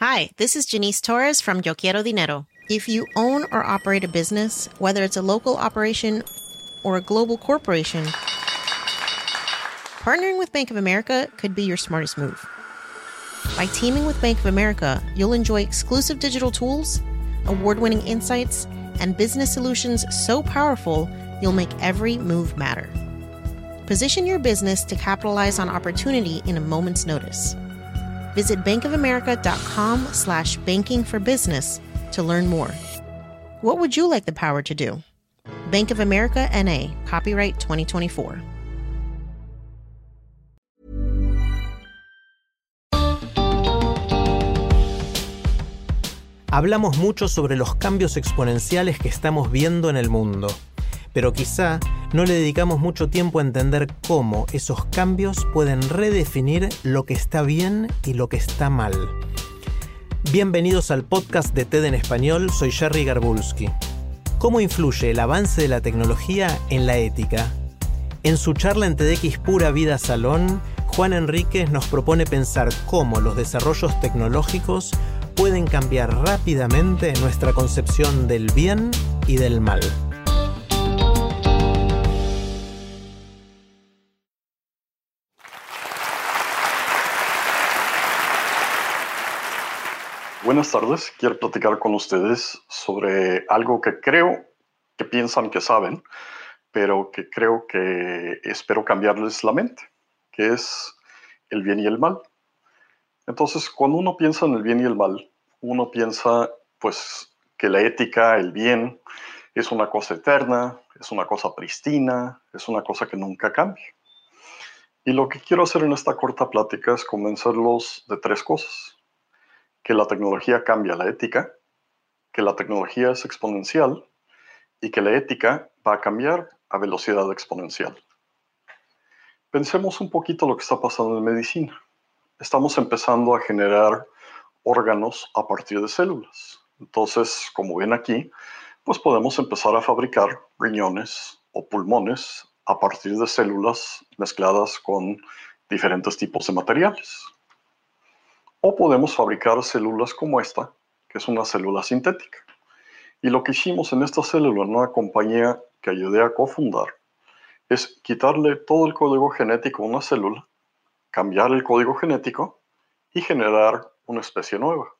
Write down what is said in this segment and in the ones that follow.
Hi, this is Janice Torres from Yo Quiero Dinero. If you own or operate a business, whether it's a local operation or a global corporation, partnering with Bank of America could be your smartest move. By teaming with Bank of America, you'll enjoy exclusive digital tools, award winning insights, and business solutions so powerful you'll make every move matter. Position your business to capitalize on opportunity in a moment's notice. Visit bankofamerica.com slash banking for business to learn more. What would you like the power to do? Bank of America NA, copyright 2024. Hablamos mucho sobre los cambios exponenciales que estamos viendo en el mundo, pero quizá no le dedicamos mucho tiempo a entender cómo esos cambios pueden redefinir lo que está bien y lo que está mal. Bienvenidos al podcast de TED en español, soy Jerry Garbulski. ¿Cómo influye el avance de la tecnología en la ética? En su charla en TEDx Pura Vida Salón, Juan Enríquez nos propone pensar cómo los desarrollos tecnológicos pueden cambiar rápidamente nuestra concepción del bien y del mal. Buenas tardes, quiero platicar con ustedes sobre algo que creo que piensan que saben, pero que creo que espero cambiarles la mente, que es el bien y el mal. Entonces, cuando uno piensa en el bien y el mal, uno piensa pues que la ética, el bien, es una cosa eterna, es una cosa pristina, es una cosa que nunca cambia. Y lo que quiero hacer en esta corta plática es convencerlos de tres cosas que la tecnología cambia la ética, que la tecnología es exponencial y que la ética va a cambiar a velocidad exponencial. Pensemos un poquito lo que está pasando en medicina. Estamos empezando a generar órganos a partir de células. Entonces, como ven aquí, pues podemos empezar a fabricar riñones o pulmones a partir de células mezcladas con diferentes tipos de materiales. O podemos fabricar células como esta, que es una célula sintética. Y lo que hicimos en esta célula, en una compañía que ayudé a cofundar, es quitarle todo el código genético a una célula, cambiar el código genético y generar una especie nueva.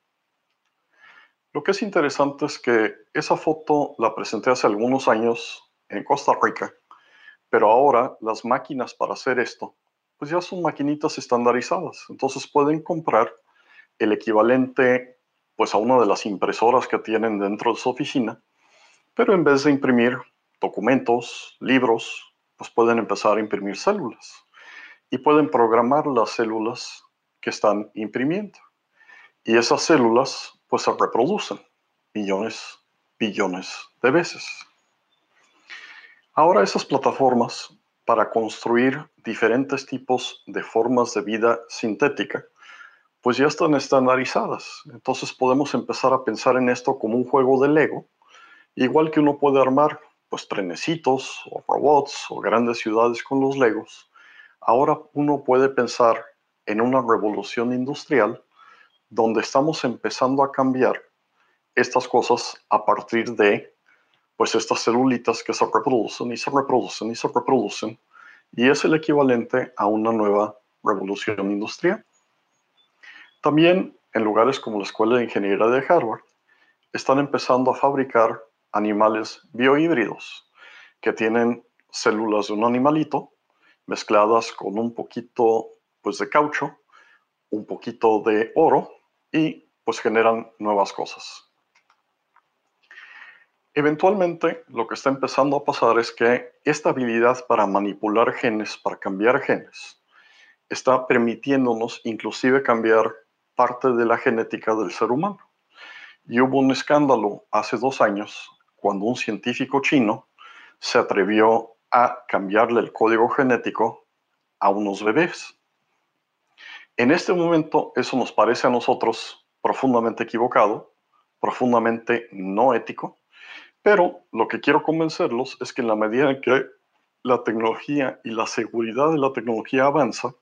Lo que es interesante es que esa foto la presenté hace algunos años en Costa Rica, pero ahora las máquinas para hacer esto, pues ya son maquinitas estandarizadas, entonces pueden comprar el equivalente pues a una de las impresoras que tienen dentro de su oficina, pero en vez de imprimir documentos, libros, pues pueden empezar a imprimir células y pueden programar las células que están imprimiendo. Y esas células pues se reproducen millones, billones de veces. Ahora esas plataformas para construir diferentes tipos de formas de vida sintética pues ya están estandarizadas. Entonces podemos empezar a pensar en esto como un juego de Lego, igual que uno puede armar pues trenecitos o robots o grandes ciudades con los Legos. Ahora uno puede pensar en una revolución industrial donde estamos empezando a cambiar estas cosas a partir de pues estas celulitas que se reproducen y se reproducen y se reproducen y es el equivalente a una nueva revolución industrial. También en lugares como la Escuela de Ingeniería de Harvard están empezando a fabricar animales biohíbridos que tienen células de un animalito mezcladas con un poquito pues, de caucho, un poquito de oro y pues generan nuevas cosas. Eventualmente lo que está empezando a pasar es que esta habilidad para manipular genes, para cambiar genes, está permitiéndonos inclusive cambiar parte de la genética del ser humano. Y hubo un escándalo hace dos años cuando un científico chino se atrevió a cambiarle el código genético a unos bebés. En este momento eso nos parece a nosotros profundamente equivocado, profundamente no ético, pero lo que quiero convencerlos es que en la medida en que la tecnología y la seguridad de la tecnología avanza,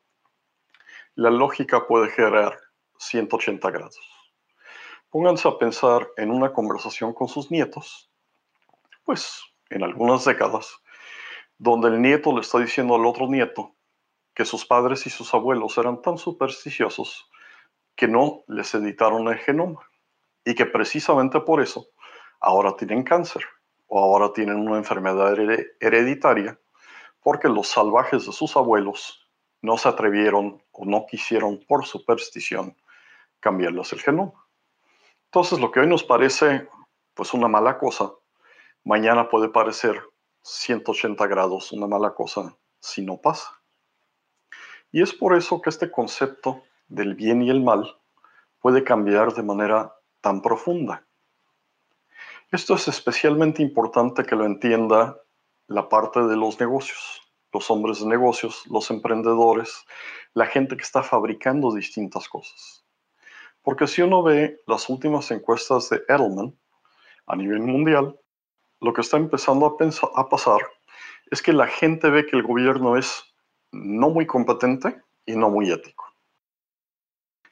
la lógica puede generar 180 grados. Pónganse a pensar en una conversación con sus nietos, pues en algunas décadas, donde el nieto le está diciendo al otro nieto que sus padres y sus abuelos eran tan supersticiosos que no les editaron el genoma y que precisamente por eso ahora tienen cáncer o ahora tienen una enfermedad hereditaria porque los salvajes de sus abuelos no se atrevieron o no quisieron por superstición cambiarles el genoma. Entonces lo que hoy nos parece pues una mala cosa, mañana puede parecer 180 grados una mala cosa si no pasa. Y es por eso que este concepto del bien y el mal puede cambiar de manera tan profunda. Esto es especialmente importante que lo entienda la parte de los negocios, los hombres de negocios, los emprendedores, la gente que está fabricando distintas cosas. Porque si uno ve las últimas encuestas de Edelman a nivel mundial, lo que está empezando a, a pasar es que la gente ve que el gobierno es no muy competente y no muy ético.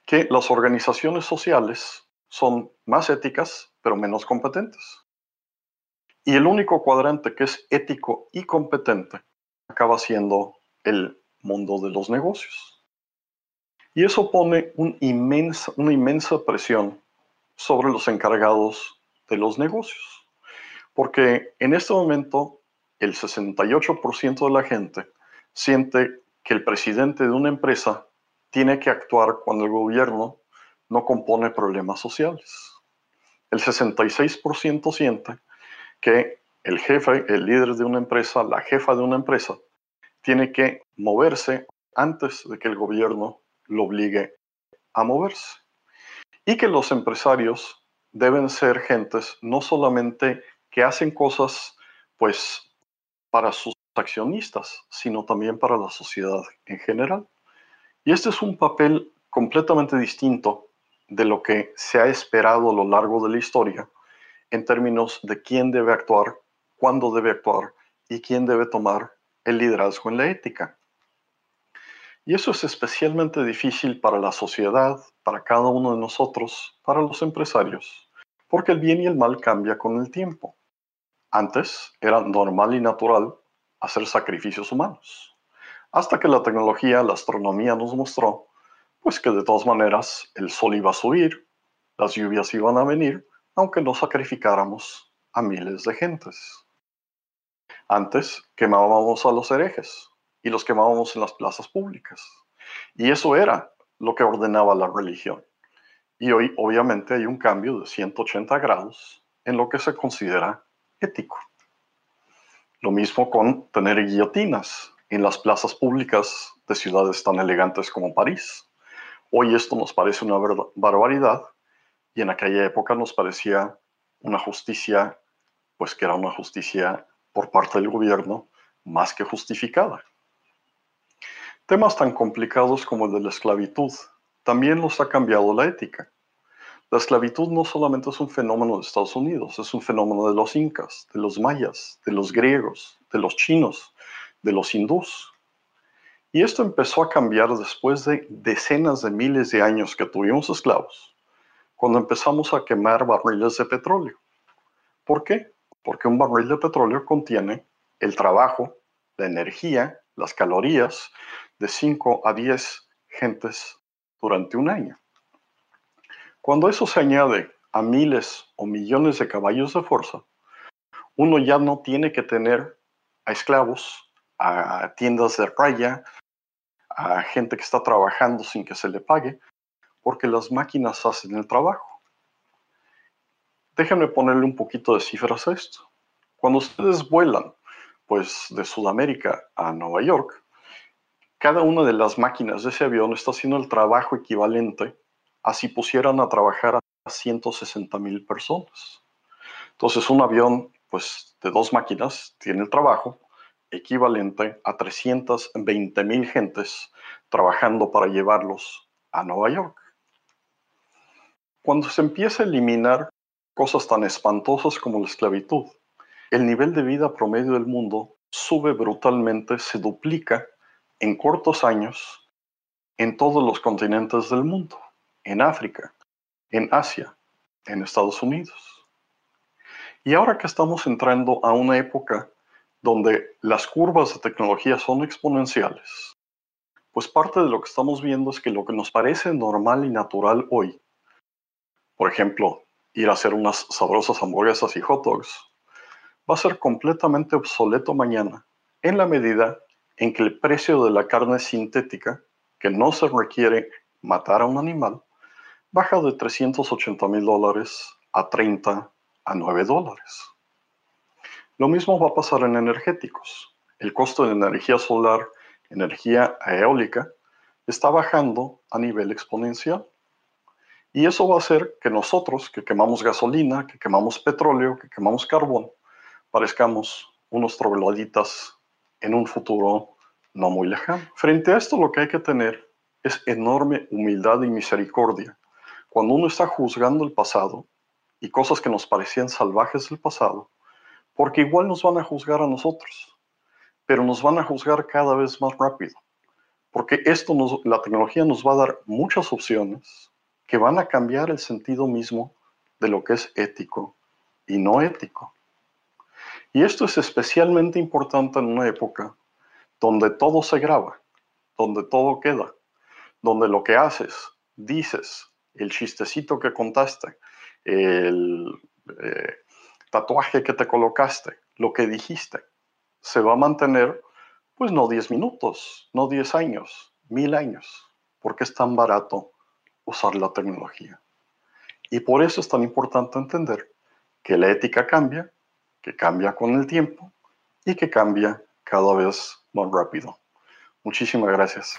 Que las organizaciones sociales son más éticas, pero menos competentes. Y el único cuadrante que es ético y competente acaba siendo el mundo de los negocios. Y eso pone una inmensa presión sobre los encargados de los negocios. Porque en este momento el 68% de la gente siente que el presidente de una empresa tiene que actuar cuando el gobierno no compone problemas sociales. El 66% siente que el jefe, el líder de una empresa, la jefa de una empresa, tiene que moverse antes de que el gobierno lo obligue a moverse. Y que los empresarios deben ser gentes no solamente que hacen cosas pues para sus accionistas, sino también para la sociedad en general. Y este es un papel completamente distinto de lo que se ha esperado a lo largo de la historia en términos de quién debe actuar, cuándo debe actuar y quién debe tomar el liderazgo en la ética. Y eso es especialmente difícil para la sociedad, para cada uno de nosotros, para los empresarios, porque el bien y el mal cambia con el tiempo. Antes era normal y natural hacer sacrificios humanos, hasta que la tecnología, la astronomía nos mostró, pues que de todas maneras el sol iba a subir, las lluvias iban a venir aunque no sacrificáramos a miles de gentes. Antes quemábamos a los herejes y los quemábamos en las plazas públicas. Y eso era lo que ordenaba la religión. Y hoy obviamente hay un cambio de 180 grados en lo que se considera ético. Lo mismo con tener guillotinas en las plazas públicas de ciudades tan elegantes como París. Hoy esto nos parece una barbaridad, y en aquella época nos parecía una justicia, pues que era una justicia por parte del gobierno más que justificada. Temas tan complicados como el de la esclavitud también los ha cambiado la ética. La esclavitud no solamente es un fenómeno de Estados Unidos, es un fenómeno de los incas, de los mayas, de los griegos, de los chinos, de los hindús. Y esto empezó a cambiar después de decenas de miles de años que tuvimos esclavos cuando empezamos a quemar barriles de petróleo. ¿Por qué? Porque un barril de petróleo contiene el trabajo, la energía, las calorías de 5 a 10 gentes durante un año. Cuando eso se añade a miles o millones de caballos de fuerza, uno ya no tiene que tener a esclavos, a tiendas de raya, a gente que está trabajando sin que se le pague, porque las máquinas hacen el trabajo. Déjenme ponerle un poquito de cifras a esto. Cuando ustedes vuelan, pues de Sudamérica a Nueva York, cada una de las máquinas de ese avión está haciendo el trabajo equivalente a si pusieran a trabajar a 160 mil personas. Entonces, un avión, pues, de dos máquinas tiene el trabajo equivalente a 320 mil gentes trabajando para llevarlos a Nueva York. Cuando se empieza a eliminar cosas tan espantosas como la esclavitud, el nivel de vida promedio del mundo sube brutalmente, se duplica en cortos años en todos los continentes del mundo, en África, en Asia, en Estados Unidos. Y ahora que estamos entrando a una época donde las curvas de tecnología son exponenciales, pues parte de lo que estamos viendo es que lo que nos parece normal y natural hoy, por ejemplo, ir a hacer unas sabrosas hamburguesas y hot dogs, va a ser completamente obsoleto mañana, en la medida en que el precio de la carne sintética, que no se requiere matar a un animal, baja de 380 mil dólares a 30 a 9 dólares. Lo mismo va a pasar en energéticos. El costo de energía solar, energía eólica, está bajando a nivel exponencial. Y eso va a hacer que nosotros, que quemamos gasolina, que quemamos petróleo, que quemamos carbón, parezcamos unos trogloditas en un futuro no muy lejano. Frente a esto lo que hay que tener es enorme humildad y misericordia. Cuando uno está juzgando el pasado y cosas que nos parecían salvajes del pasado, porque igual nos van a juzgar a nosotros, pero nos van a juzgar cada vez más rápido, porque esto la tecnología nos va a dar muchas opciones que van a cambiar el sentido mismo de lo que es ético y no ético. Y esto es especialmente importante en una época donde todo se graba, donde todo queda, donde lo que haces, dices, el chistecito que contaste, el eh, tatuaje que te colocaste, lo que dijiste, se va a mantener, pues no 10 minutos, no 10 años, mil años, porque es tan barato usar la tecnología. Y por eso es tan importante entender que la ética cambia, que cambia con el tiempo y que cambia cada vez más rápido. Muchísimas gracias.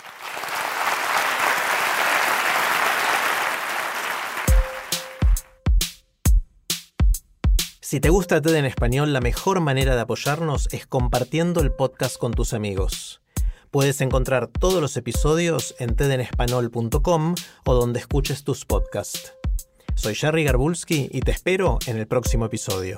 Si te gusta TED en español, la mejor manera de apoyarnos es compartiendo el podcast con tus amigos. Puedes encontrar todos los episodios en tedenespanol.com o donde escuches tus podcasts. Soy Jerry Garbulski y te espero en el próximo episodio.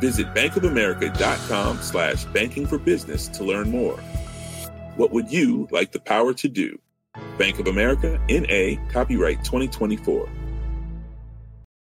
Visit bankofamerica.com slash banking for business to learn more. What would you like the power to do? Bank of America, NA, copyright 2024.